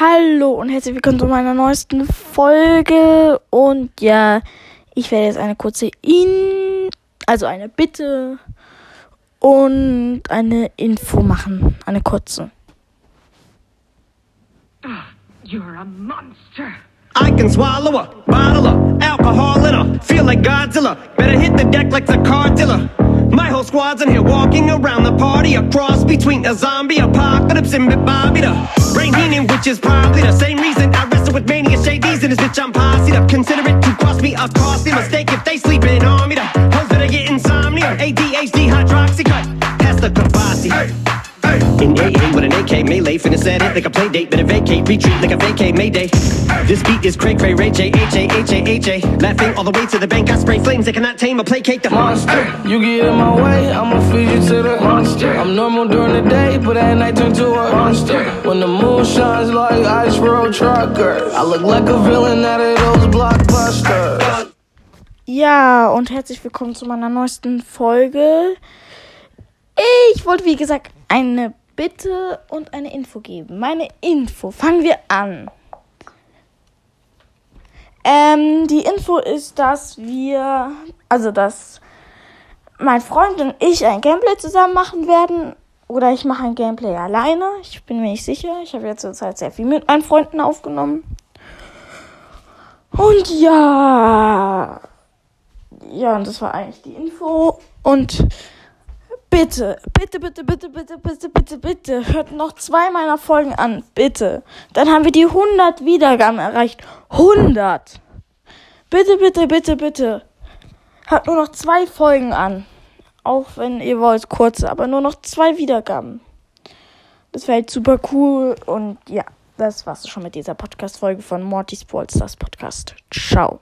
Hallo und herzlich willkommen zu meiner neuesten Folge. Und ja, ich werde jetzt eine kurze In, also eine Bitte und eine Info machen. Eine kurze. You're a monster. I can swallow a bottle of alcohol in her. Feel like Godzilla. Better hit the deck like the cardilla. My here walking around the party. A cross between a zombie apocalypse and Bobby the brain meaning, which is probably the same reason I wrestle with mania shades in this bitch. I'm posse up. Consider it to cost me a costly mistake if they sleeping on me. The hoes that I get insomnia. ADHD hydroxy cut. Pass the Kavasi. In AA with an AK melee, finna set it like a play date, better vacate, retreat like a vacate mayday. This beat is cray cray, Ray J, H A, H A, H A. Laughing all the way to the bank, I spray flames, they cannot tame or placate the monster. You get in my way, I'ma feed you to the monster. I'm normal during the day, but at night turn to a monster. When the moon shines like ice road trucker, I look like a villain out of those blockbusters. Ja, und herzlich willkommen zu meiner neuesten Folge. Ich wollte, wie gesagt, eine Bitte und eine Info geben. Meine Info, fangen wir an. Ähm, die Info ist, dass wir, also dass mein Freund und ich ein Gameplay zusammen machen werden. Oder ich mache ein Gameplay alleine. Ich bin mir nicht sicher. Ich habe jetzt zur Zeit sehr viel mit meinen Freunden aufgenommen. Und ja. Ja, und das war eigentlich die Info. Und Bitte, bitte, bitte, bitte, bitte, bitte, bitte, bitte, hört noch zwei meiner Folgen an, bitte. Dann haben wir die 100 Wiedergaben erreicht. 100! Bitte, bitte, bitte, bitte. Hört nur noch zwei Folgen an. Auch wenn ihr wollt, kurze, aber nur noch zwei Wiedergaben. Das wäre halt super cool und ja, das war's schon mit dieser Podcast-Folge von Morty's Ballstars Podcast. Ciao.